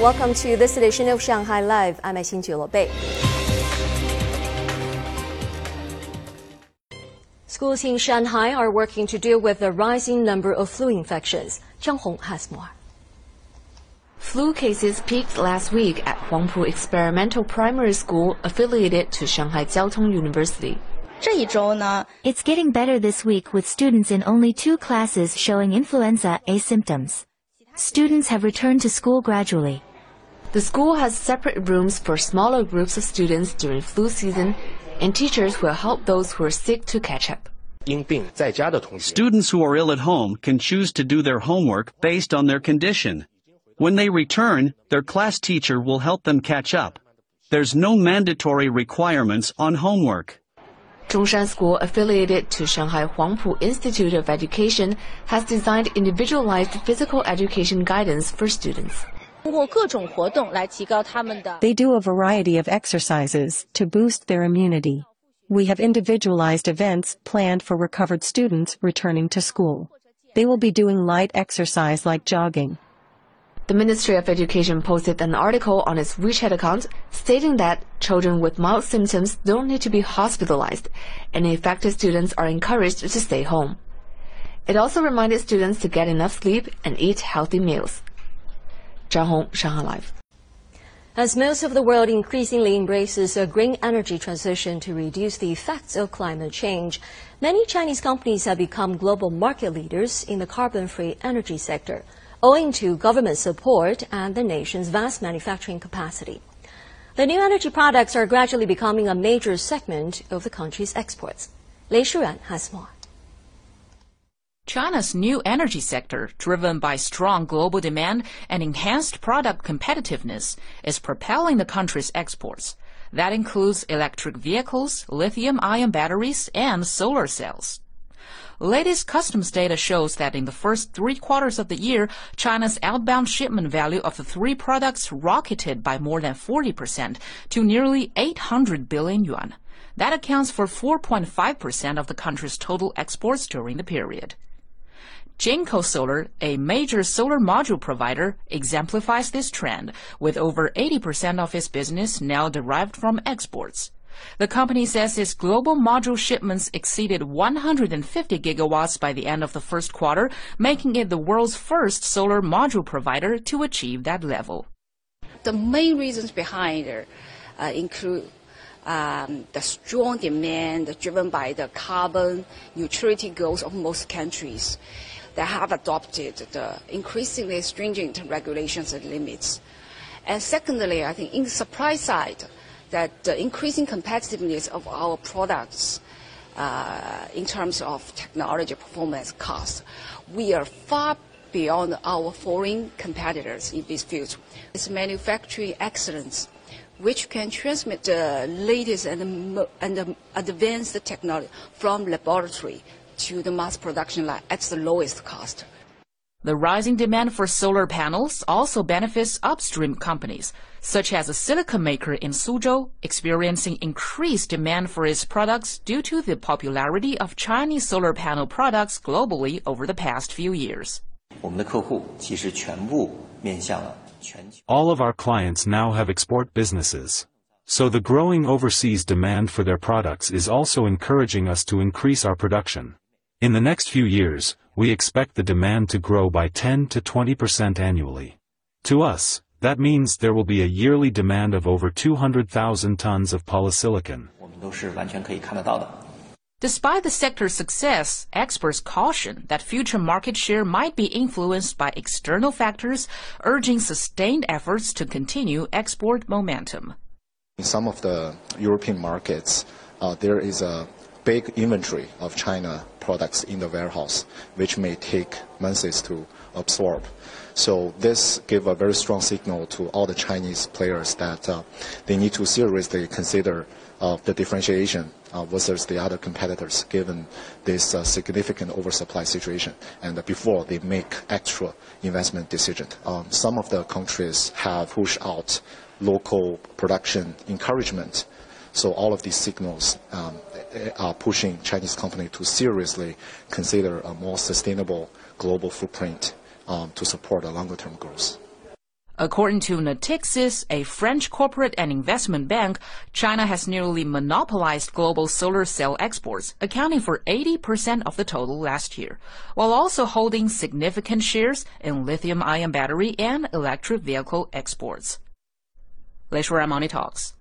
Welcome to this edition of Shanghai Live. I'm Xin Bei. Schools in Shanghai are working to deal with the rising number of flu infections. Zhang Hong has more. Flu cases peaked last week at Huangpu Experimental Primary School affiliated to Shanghai Jiao Tong University. It's getting better this week with students in only two classes showing influenza A symptoms. Students have returned to school gradually. The school has separate rooms for smaller groups of students during flu season, and teachers will help those who are sick to catch up. Students who are ill at home can choose to do their homework based on their condition. When they return, their class teacher will help them catch up. There's no mandatory requirements on homework. Zhongshan School, affiliated to Shanghai Huangpu Institute of Education, has designed individualized physical education guidance for students. They do a variety of exercises to boost their immunity. We have individualized events planned for recovered students returning to school. They will be doing light exercise like jogging. The Ministry of Education posted an article on its WeChat account stating that children with mild symptoms don't need to be hospitalized and affected students are encouraged to stay home. It also reminded students to get enough sleep and eat healthy meals. Zhang Hong, Shanghai Live. As most of the world increasingly embraces a green energy transition to reduce the effects of climate change, many Chinese companies have become global market leaders in the carbon-free energy sector owing to government support and the nation's vast manufacturing capacity. The new energy products are gradually becoming a major segment of the country's exports. Lei Shuran has more. China's new energy sector, driven by strong global demand and enhanced product competitiveness, is propelling the country's exports. That includes electric vehicles, lithium ion batteries, and solar cells. Latest customs data shows that in the first three quarters of the year, China's outbound shipment value of the three products rocketed by more than 40% to nearly 800 billion yuan. That accounts for 4.5% of the country's total exports during the period. Jinko Solar, a major solar module provider, exemplifies this trend, with over 80% of its business now derived from exports. The company says its global module shipments exceeded 150 gigawatts by the end of the first quarter, making it the world's first solar module provider to achieve that level. The main reasons behind it uh, include um, the strong demand driven by the carbon neutrality goals of most countries that have adopted the increasingly stringent regulations and limits. And secondly, I think in the supply side, that the increasing competitiveness of our products uh, in terms of technology, performance, cost, we are far beyond our foreign competitors in this field. It's manufacturing excellence, which can transmit the latest and, and advanced technology from laboratory to the mass production line at the lowest cost. The rising demand for solar panels also benefits upstream companies, such as a silicon maker in Suzhou, experiencing increased demand for its products due to the popularity of Chinese solar panel products globally over the past few years. All of our clients now have export businesses. So the growing overseas demand for their products is also encouraging us to increase our production. In the next few years, we expect the demand to grow by 10 to 20% annually. To us, that means there will be a yearly demand of over 200,000 tons of polysilicon. Despite the sector's success, experts caution that future market share might be influenced by external factors, urging sustained efforts to continue export momentum. In some of the European markets, uh, there is a big inventory of China products in the warehouse, which may take months to absorb. So this gave a very strong signal to all the Chinese players that uh, they need to seriously consider uh, the differentiation uh, versus the other competitors given this uh, significant oversupply situation and before they make extra investment decision. Um, some of the countries have pushed out local production encouragement so all of these signals um, are pushing Chinese companies to seriously consider a more sustainable global footprint um, to support a longer-term growth. According to Natixis, a French corporate and investment bank, China has nearly monopolized global solar cell exports, accounting for 80% of the total last year, while also holding significant shares in lithium-ion battery and electric vehicle exports. Money Talks.